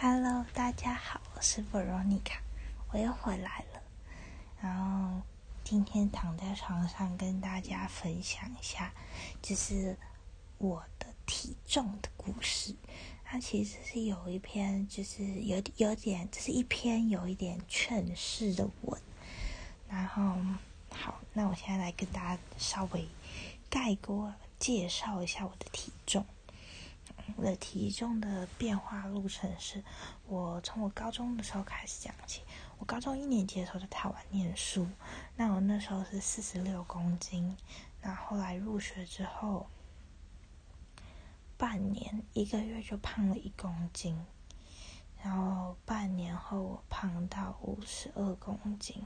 Hello，大家好，我是 Veronica，我又回来了。然后今天躺在床上跟大家分享一下，就是我的体重的故事。它其实是有一篇，就是有有点，这是一篇有一点劝世的文。然后好，那我现在来跟大家稍微概括介绍一下我的体重。我的体重的变化路程是，我从我高中的时候开始讲起。我高中一年级的时候在台湾念书，那我那时候是四十六公斤。那后来入学之后，半年一个月就胖了一公斤，然后半年后我胖到五十二公斤。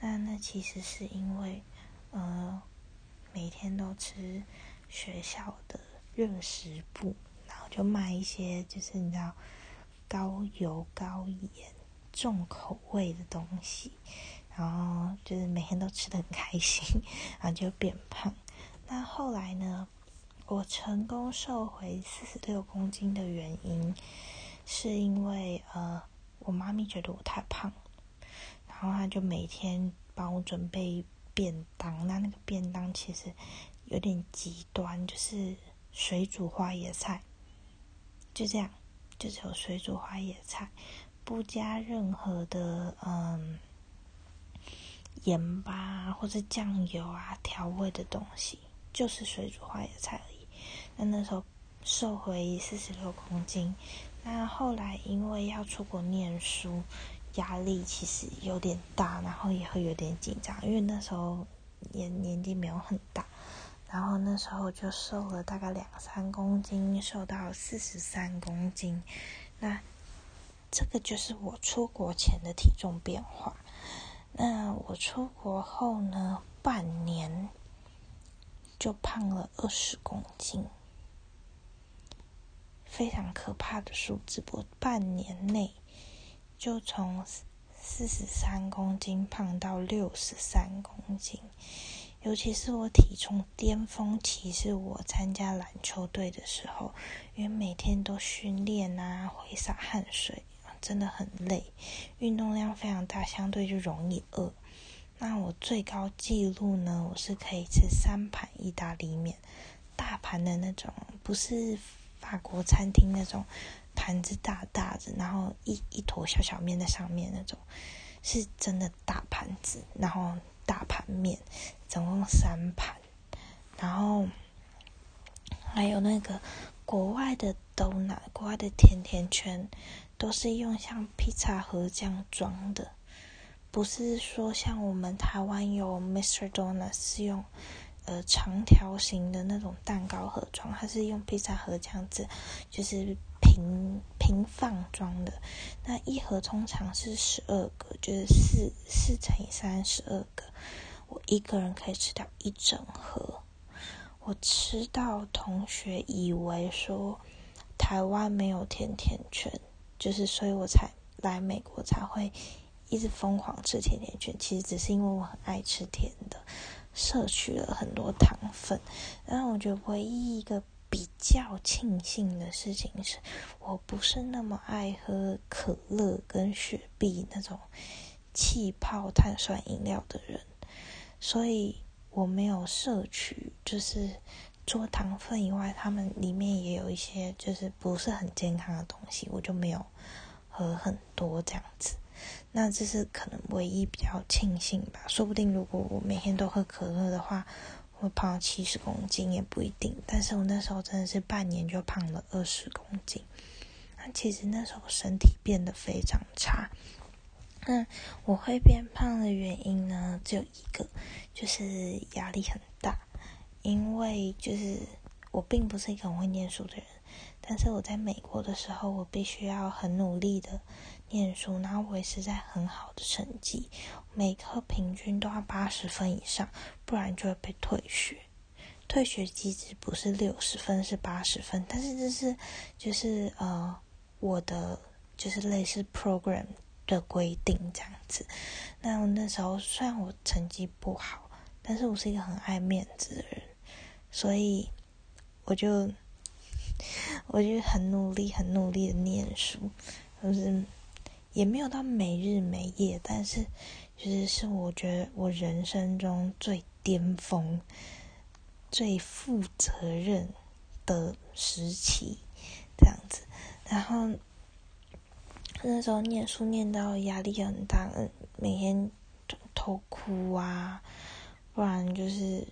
那那其实是因为，呃，每天都吃学校的热食部。就卖一些就是你知道高油高盐重口味的东西，然后就是每天都吃的很开心，然后就变胖。那后来呢，我成功瘦回四十六公斤的原因，是因为呃，我妈咪觉得我太胖，然后她就每天帮我准备便当。那那个便当其实有点极端，就是水煮花椰菜。就这样，就只有水煮花椰菜，不加任何的嗯盐巴或者酱油啊调味的东西，就是水煮花椰菜而已。那那时候瘦回四十六公斤，那后来因为要出国念书，压力其实有点大，然后也会有点紧张，因为那时候年年纪没有很大。然后那时候就瘦了大概两三公斤，瘦到四十三公斤。那这个就是我出国前的体重变化。那我出国后呢，半年就胖了二十公斤，非常可怕的数字。我半年内就从四十三公斤胖到六十三公斤。尤其是我体重巅峰期，是我参加篮球队的时候，因为每天都训练啊，挥洒汗水，真的很累，运动量非常大，相对就容易饿。那我最高纪录呢，我是可以吃三盘意大利面，大盘的那种，不是法国餐厅那种盘子大大的，然后一一坨小小面在上面那种，是真的大盘子，然后。大盘面，总共三盘，然后还有那个国外的豆奶，国外的甜甜圈都是用像披萨盒这样装的，不是说像我们台湾有 Mr. Donut 是用呃长条形的那种蛋糕盒装，它是用披萨盒这样子，就是平平放装的。那一盒通常是十二个，就是四四乘以三十二个。我一个人可以吃掉一整盒，我吃到同学以为说台湾没有甜甜圈，就是所以我才来美国才会一直疯狂吃甜甜圈。其实只是因为我很爱吃甜的，摄取了很多糖分。然后我觉得唯一一个比较庆幸的事情是，我不是那么爱喝可乐跟雪碧那种气泡碳酸饮料的人。所以我没有摄取，就是除糖分以外，它们里面也有一些就是不是很健康的东西，我就没有喝很多这样子。那这是可能唯一比较庆幸吧。说不定如果我每天都喝可乐的话，会胖到七十公斤也不一定。但是我那时候真的是半年就胖了二十公斤，那其实那时候身体变得非常差。那我会变胖的原因呢，只有一个，就是压力很大。因为就是我并不是一个很会念书的人，但是我在美国的时候，我必须要很努力的念书，然后维持在很好的成绩，每科平均都要八十分以上，不然就会被退学。退学机制不是六十分，是八十分，但是这是就是呃我的就是类似 program。的规定这样子，那我那时候虽然我成绩不好，但是我是一个很爱面子的人，所以我就我就很努力、很努力的念书，就是也没有到没日没夜，但是就是是我觉得我人生中最巅峰、最负责任的时期，这样子。然后那时候念书念到压力很大，每天偷哭啊，不然就是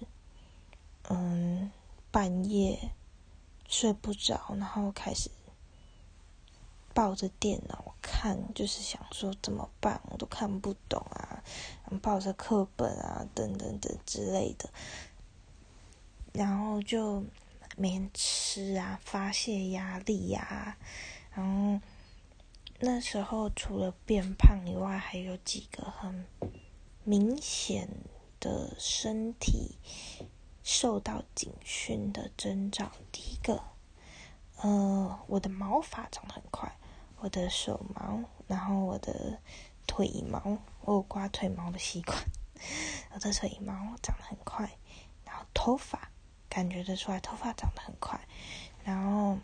嗯半夜睡不着，然后开始。抱着电脑看，就是想说怎么办，我都看不懂啊。抱着课本啊，等等等之类的，然后就每天吃啊，发泄压力呀。然后那时候除了变胖以外，还有几个很明显的身体受到警讯的征兆。第一个，呃，我的毛发长得很快。我的手毛，然后我的腿毛，我有刮腿毛的习惯。我的腿毛长得很快，然后头发感觉得出来，头发长得很快。然后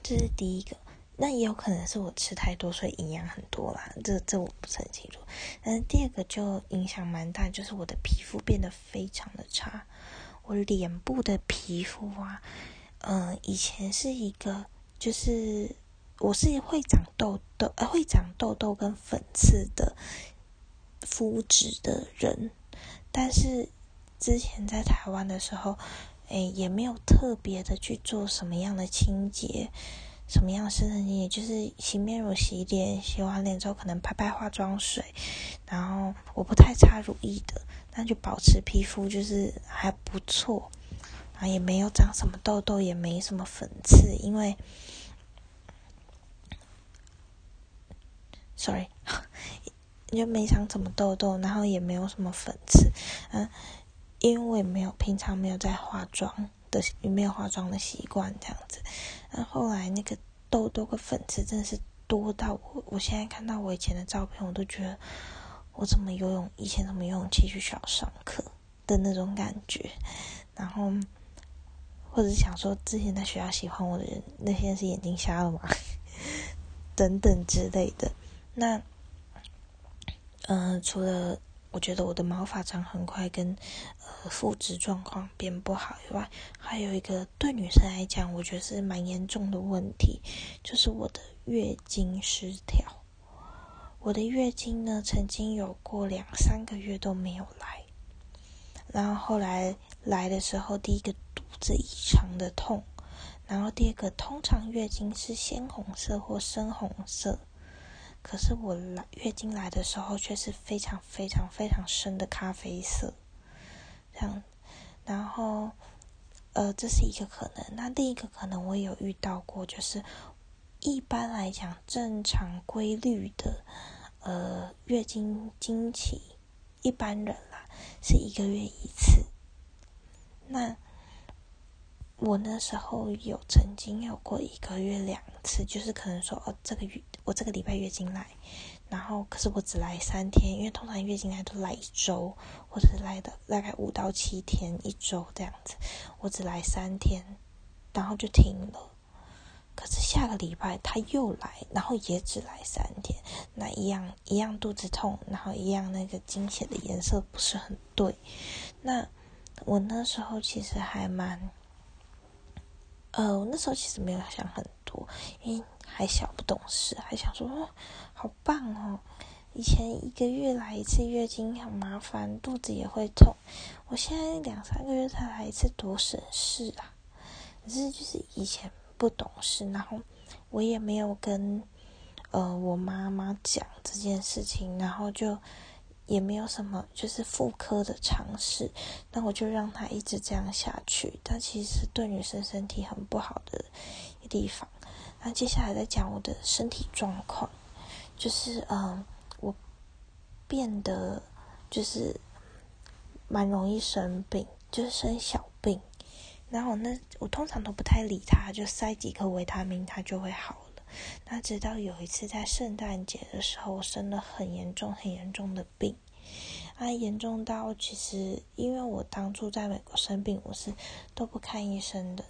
这是第一个，那也有可能是我吃太多，所以营养很多啦。这这我不是很清楚。但是第二个就影响蛮大，就是我的皮肤变得非常的差。我脸部的皮肤啊，嗯，以前是一个就是。我是会长痘痘，呃，会长痘痘跟粉刺的肤质的人，但是之前在台湾的时候，哎，也没有特别的去做什么样的清洁，什么样的深层清洁，就是洗面乳、洗脸，洗完脸之后可能拍拍化妆水，然后我不太擦乳液的，那就保持皮肤就是还不错，啊，也没有长什么痘痘，也没什么粉刺，因为。sorry，就没长什么痘痘，然后也没有什么粉刺，嗯，因为我也没有平常没有在化妆的，没有化妆的习惯这样子，然后来那个痘痘跟粉刺真的是多到我，我现在看到我以前的照片，我都觉得我怎么游泳以前怎么游泳气去学校上课的那种感觉，然后或者想说之前在学校喜欢我的人，那些是眼睛瞎了吗？等等之类的。那，嗯，除了我觉得我的毛发长很快，跟肤质状况变不好以外，还有一个对女生来讲，我觉得是蛮严重的问题，就是我的月经失调。我的月经呢，曾经有过两三个月都没有来，然后后来来的时候，第一个肚子异常的痛，然后第二个，通常月经是鲜红色或深红色。可是我来月经来的时候却是非常非常非常深的咖啡色，样，然后，呃，这是一个可能。那另一个可能我也有遇到过，就是一般来讲正常规律的，呃，月经经期，一般人啦是一个月一次。那我那时候有曾经有过一个月两次，就是可能说哦，这个月。我这个礼拜月经来，然后可是我只来三天，因为通常月经来都来一周，或者是来的大概五到七天一周这样子，我只来三天，然后就停了。可是下个礼拜他又来，然后也只来三天，那一样一样肚子痛，然后一样那个经血的颜色不是很对。那我那时候其实还蛮，呃，我那时候其实没有想很多，因为。还小不懂事，还想说哦，好棒哦！以前一个月来一次月经很麻烦，肚子也会痛。我现在两三个月才来一次，多省事啊！可是就是以前不懂事，然后我也没有跟呃我妈妈讲这件事情，然后就也没有什么就是妇科的尝试，那我就让她一直这样下去。但其实对女生身体很不好的地方。那接下来再讲我的身体状况，就是嗯，我变得就是蛮容易生病，就是生小病。然后那我通常都不太理他，就塞几颗维他命，它就会好了。那直到有一次在圣诞节的时候，我生了很严重、很严重的病，啊，严重到其实因为我当初在美国生病，我是都不看医生的。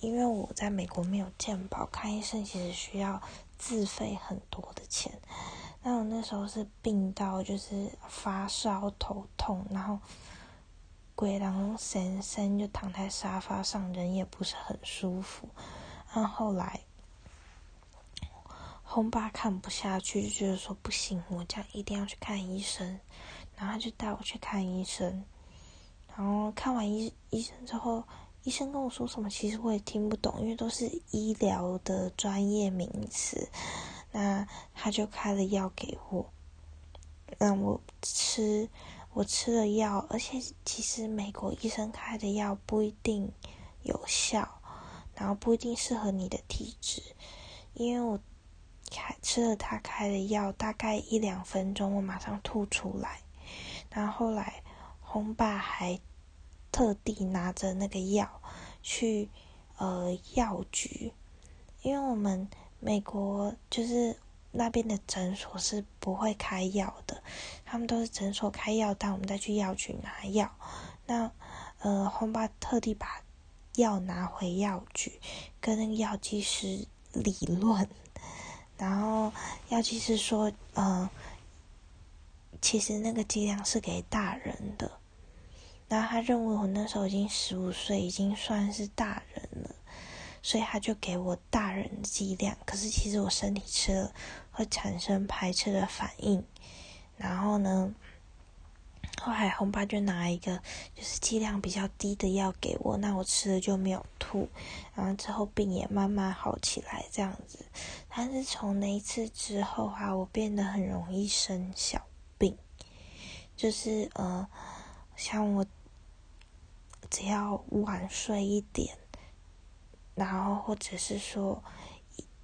因为我在美国没有健保，看医生其实需要自费很多的钱。那我那时候是病到就是发烧、头痛，然后鬼狼神神就躺在沙发上，人也不是很舒服。然后后来。红爸看不下去，就觉得说不行，我这样一定要去看医生，然后就带我去看医生，然后看完医医生之后，医生跟我说什么，其实我也听不懂，因为都是医疗的专业名词。那他就开了药给我，让我吃，我吃了药，而且其实美国医生开的药不一定有效，然后不一定适合你的体质，因为我。开吃了他开的药，大概一两分钟，我马上吐出来。然后后来，红爸还特地拿着那个药去呃药局，因为我们美国就是那边的诊所是不会开药的，他们都是诊所开药单，我们再去药局拿药。那呃，红爸特地把药拿回药局，跟那个药剂师理论。然后药剂师说：“嗯，其实那个剂量是给大人的。然后他认为我那时候已经十五岁，已经算是大人了，所以他就给我大人剂量。可是其实我身体吃了会产生排斥的反应。然后呢？”后来红爸就拿一个就是剂量比较低的药给我，那我吃了就没有吐，然后之后病也慢慢好起来这样子。但是从那一次之后啊，我变得很容易生小病，就是呃，像我只要晚睡一点，然后或者是说。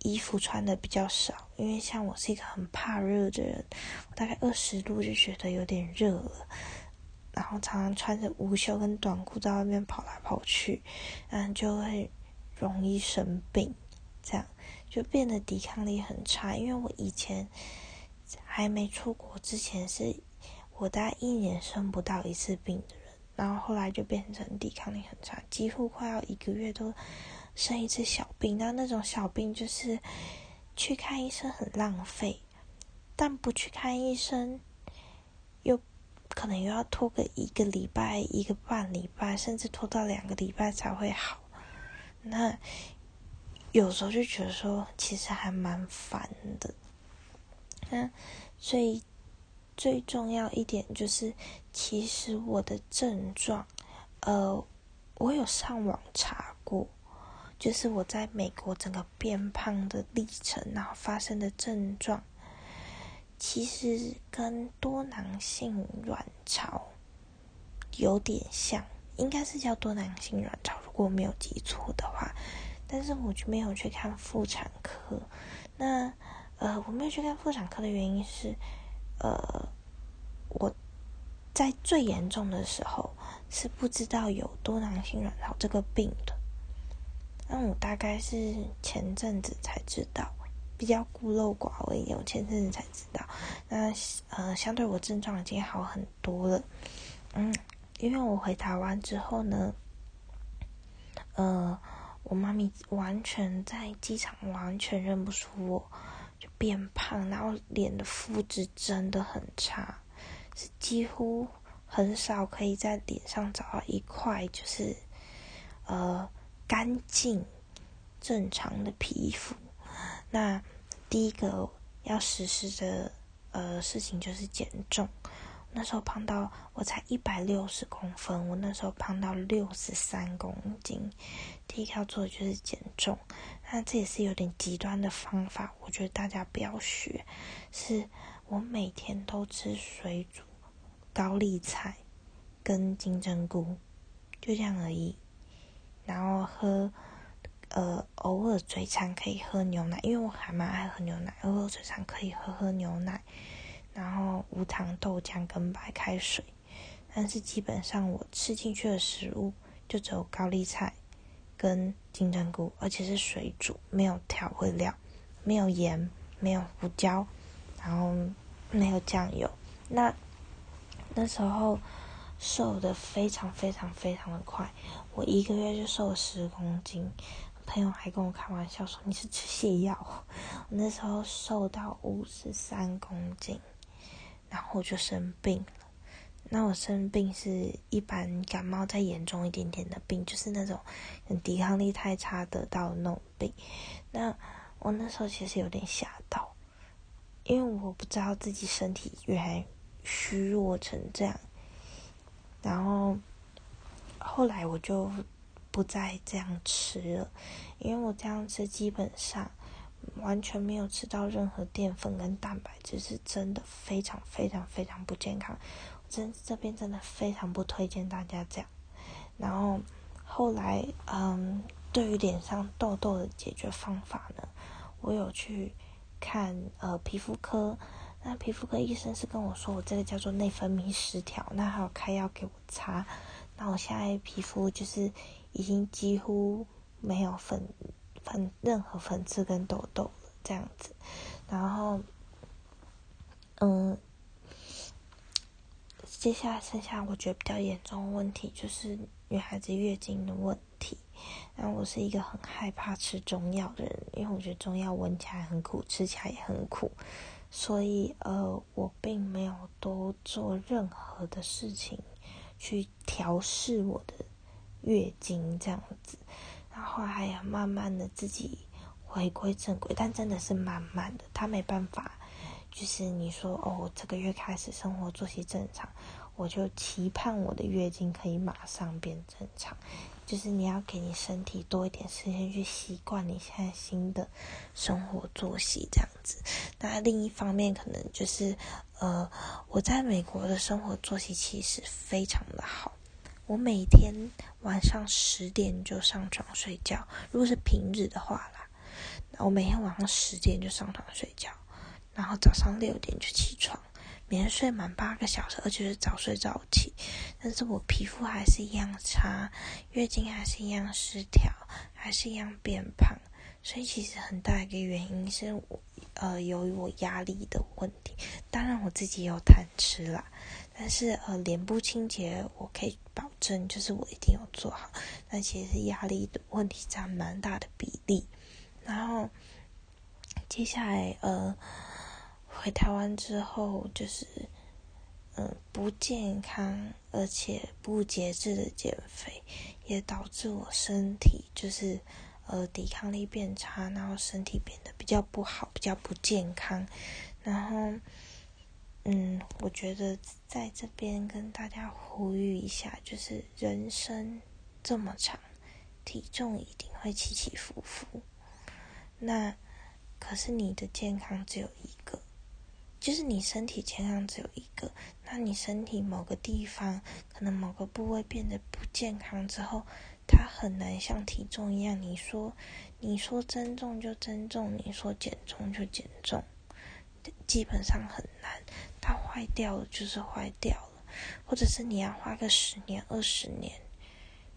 衣服穿的比较少，因为像我是一个很怕热的人，我大概二十度就觉得有点热了，然后常常穿着无袖跟短裤在外面跑来跑去，嗯，就会容易生病，这样就变得抵抗力很差。因为我以前还没出国之前，是我大概一年生不到一次病的，然后后来就变成抵抗力很差，几乎快要一个月都。生一次小病，那那种小病就是去看医生很浪费，但不去看医生，又可能又要拖个一个礼拜、一个半礼拜，甚至拖到两个礼拜才会好。那有时候就觉得说，其实还蛮烦的。那所以最重要一点就是，其实我的症状，呃，我有上网查过。就是我在美国整个变胖的历程，然后发生的症状，其实跟多囊性卵巢有点像，应该是叫多囊性卵巢，如果没有记错的话。但是我就没有去看妇产科。那呃，我没有去看妇产科的原因是，呃，我在最严重的时候是不知道有多囊性卵巢这个病的。那我大概是前阵子才知道，比较孤陋寡闻一点。我前阵子才知道，那呃，相对我症状已经好很多了。嗯，因为我回台湾之后呢，呃，我妈咪完全在机场完全认不出我，变胖，然后脸的肤质真的很差，是几乎很少可以在脸上找到一块，就是呃。干净、正常的皮肤。那第一个要实施的呃事情就是减重。那时候胖到我才一百六十公分，我那时候胖到六十三公斤。第一个要做的就是减重。那这也是有点极端的方法，我觉得大家不要学。是我每天都吃水煮高丽菜跟金针菇，就这样而已。然后喝，呃，偶尔嘴馋可以喝牛奶，因为我还蛮爱喝牛奶。偶尔嘴馋可以喝喝牛奶，然后无糖豆浆跟白开水。但是基本上我吃进去的食物就只有高丽菜跟金针菇，而且是水煮，没有调味料，没有盐，没有胡椒，然后没有酱油。那那时候瘦的非常非常非常的快，我一个月就瘦了十公斤。朋友还跟我开玩笑说你是吃泻药。我那时候瘦到五十三公斤，然后就生病了。那我生病是一般感冒再严重一点点的病，就是那种抵抗力太差得到那种病。那我那时候其实有点吓到，因为我不知道自己身体原来虚弱成这样。然后后来我就不再这样吃了，因为我这样吃基本上完全没有吃到任何淀粉跟蛋白质，是真的非常非常非常不健康。真这边真的非常不推荐大家这样。然后后来，嗯，对于脸上痘痘的解决方法呢，我有去看呃皮肤科，那皮肤科医生是跟我说我这个叫做内分泌失调，那还有开药给我擦。那我现在皮肤就是已经几乎没有粉粉任何粉刺跟痘痘这样子。然后，嗯。接下来剩下我觉得比较严重的问题就是女孩子月经的问题。然后我是一个很害怕吃中药的人，因为我觉得中药闻起来很苦，吃起来也很苦，所以呃，我并没有多做任何的事情去调试我的月经这样子。然后还要慢慢的自己回归正轨，但真的是慢慢的，他没办法。就是你说哦，这个月开始生活作息正常，我就期盼我的月经可以马上变正常。就是你要给你身体多一点时间去习惯你现在新的生活作息这样子。那另一方面，可能就是呃，我在美国的生活作息其实非常的好。我每天晚上十点就上床睡觉，如果是平日的话啦，我每天晚上十点就上床睡觉。然后早上六点就起床，每天睡满八个小时，而且是早睡早起。但是我皮肤还是一样差，月经还是一样失调，还是一样变胖。所以其实很大一个原因是我，呃，由于我压力的问题。当然我自己有贪吃啦，但是呃，脸部清洁我可以保证，就是我一定有做好。但其实压力的问题占蛮大的比例。然后接下来呃。回台湾之后，就是嗯不健康，而且不节制的减肥，也导致我身体就是呃抵抗力变差，然后身体变得比较不好，比较不健康。然后嗯，我觉得在这边跟大家呼吁一下，就是人生这么长，体重一定会起起伏伏。那可是你的健康只有一个。就是你身体健康只有一个，那你身体某个地方可能某个部位变得不健康之后，它很难像体重一样，你说你说增重就增重，你说减重就减重，基本上很难。它坏掉了就是坏掉了，或者是你要花个十年二十年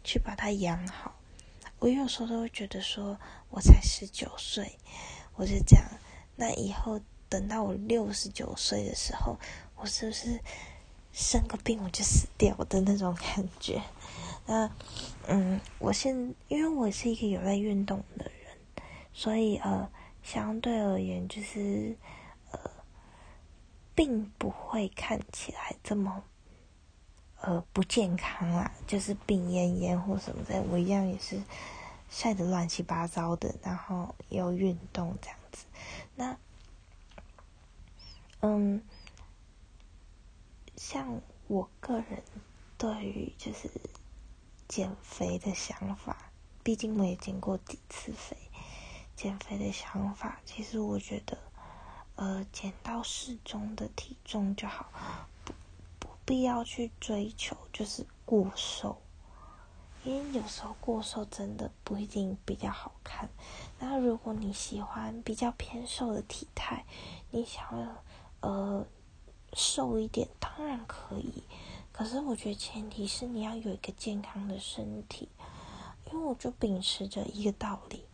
去把它养好。我有时候都会觉得说，我才十九岁，我是这样，那以后。等到我六十九岁的时候，我是不是生个病我就死掉的那种感觉？那嗯，我现因为我是一个有在运动的人，所以呃，相对而言就是，并不会看起来这么呃不健康啦，就是病恹恹或什么的。我一样也是晒得乱七八糟的，然后有运动这样子。那嗯，像我个人对于就是减肥的想法，毕竟我也减过几次肥。减肥的想法，其实我觉得，呃，减到适中的体重就好，不不必要去追求就是过瘦，因为有时候过瘦真的不一定比较好看。那如果你喜欢比较偏瘦的体态，你想要。呃，瘦一点当然可以，可是我觉得前提是你要有一个健康的身体，因为我就秉持着一个道理，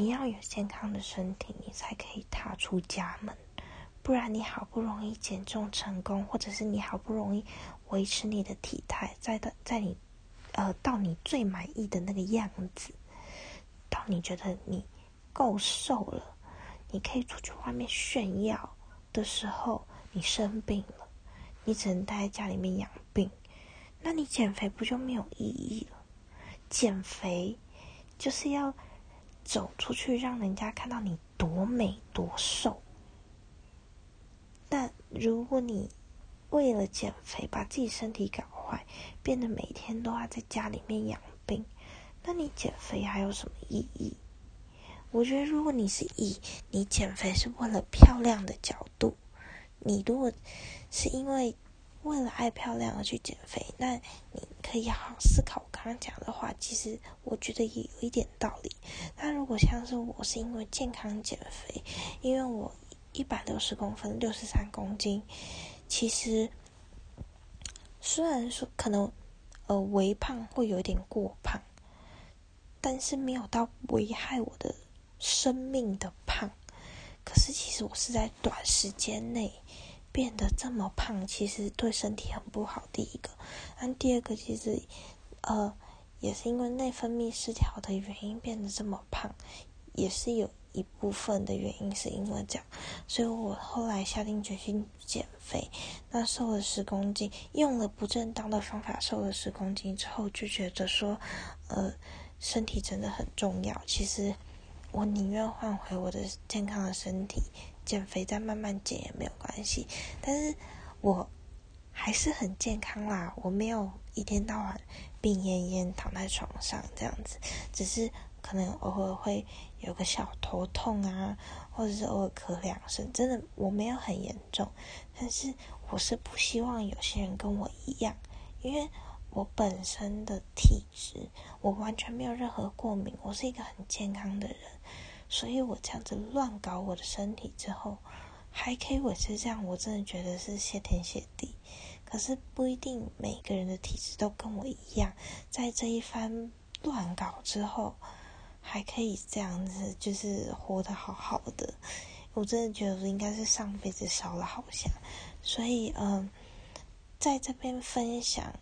你要有健康的身体，你才可以踏出家门，不然你好不容易减重成功，或者是你好不容易维持你的体态，在的在你呃到你最满意的那个样子，到你觉得你够瘦了，你可以出去外面炫耀的时候，你生病了，你只能待在家里面养病，那你减肥不就没有意义了？减肥就是要走出去，让人家看到你多美多瘦。但如果你为了减肥把自己身体搞坏，变得每天都要在家里面养病，那你减肥还有什么意义？我觉得，如果你是以你减肥是为了漂亮的角度，你如果是因为为了爱漂亮而去减肥，那你可以好好思考我刚刚讲的话。其实我觉得也有一点道理。那如果像是我是因为健康减肥，因为我。一百六十公分，六十三公斤，其实虽然说可能呃微胖会有点过胖，但是没有到危害我的生命的胖。可是其实我是在短时间内变得这么胖，其实对身体很不好。第一个，那第二个其实呃也是因为内分泌失调的原因变得这么胖，也是有。一部分的原因是因为这样，所以我后来下定决心减肥。那瘦了十公斤，用了不正当的方法瘦了十公斤之后，就觉得说，呃，身体真的很重要。其实我宁愿换回我的健康的身体，减肥再慢慢减也没有关系。但是我还是很健康啦，我没有一天到晚病恹恹躺在床上这样子，只是。可能偶尔会有个小头痛啊，或者是偶尔咳两声，真的我没有很严重，但是我是不希望有些人跟我一样，因为我本身的体质，我完全没有任何过敏，我是一个很健康的人，所以我这样子乱搞我的身体之后，还可以维持这样，我真的觉得是谢天谢地。可是不一定每个人的体质都跟我一样，在这一番乱搞之后。还可以这样子，就是活得好好的，我真的觉得应该是上辈子烧了好香，所以嗯，在这边分享，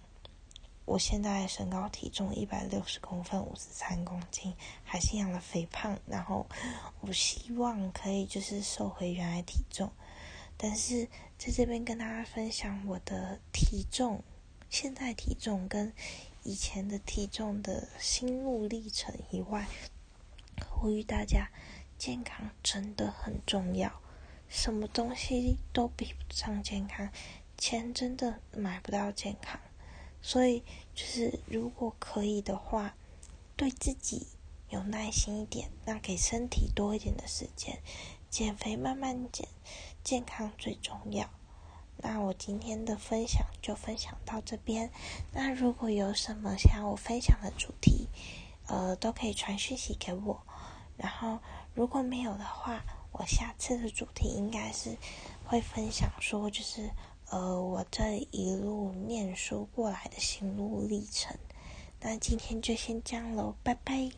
我现在身高体重一百六十公分，五十三公斤，还是养了肥胖，然后我希望可以就是瘦回原来体重，但是在这边跟大家分享我的体重，现在体重跟以前的体重的心路历程以外。呼吁大家，健康真的很重要，什么东西都比不上健康，钱真的买不到健康，所以就是如果可以的话，对自己有耐心一点，那给身体多一点的时间，减肥慢慢减，健康最重要。那我今天的分享就分享到这边，那如果有什么想要我分享的主题，呃，都可以传讯息给我。然后，如果没有的话，我下次的主题应该是会分享说，就是呃，我这一路念书过来的心路历程。那今天就先这样喽，拜拜。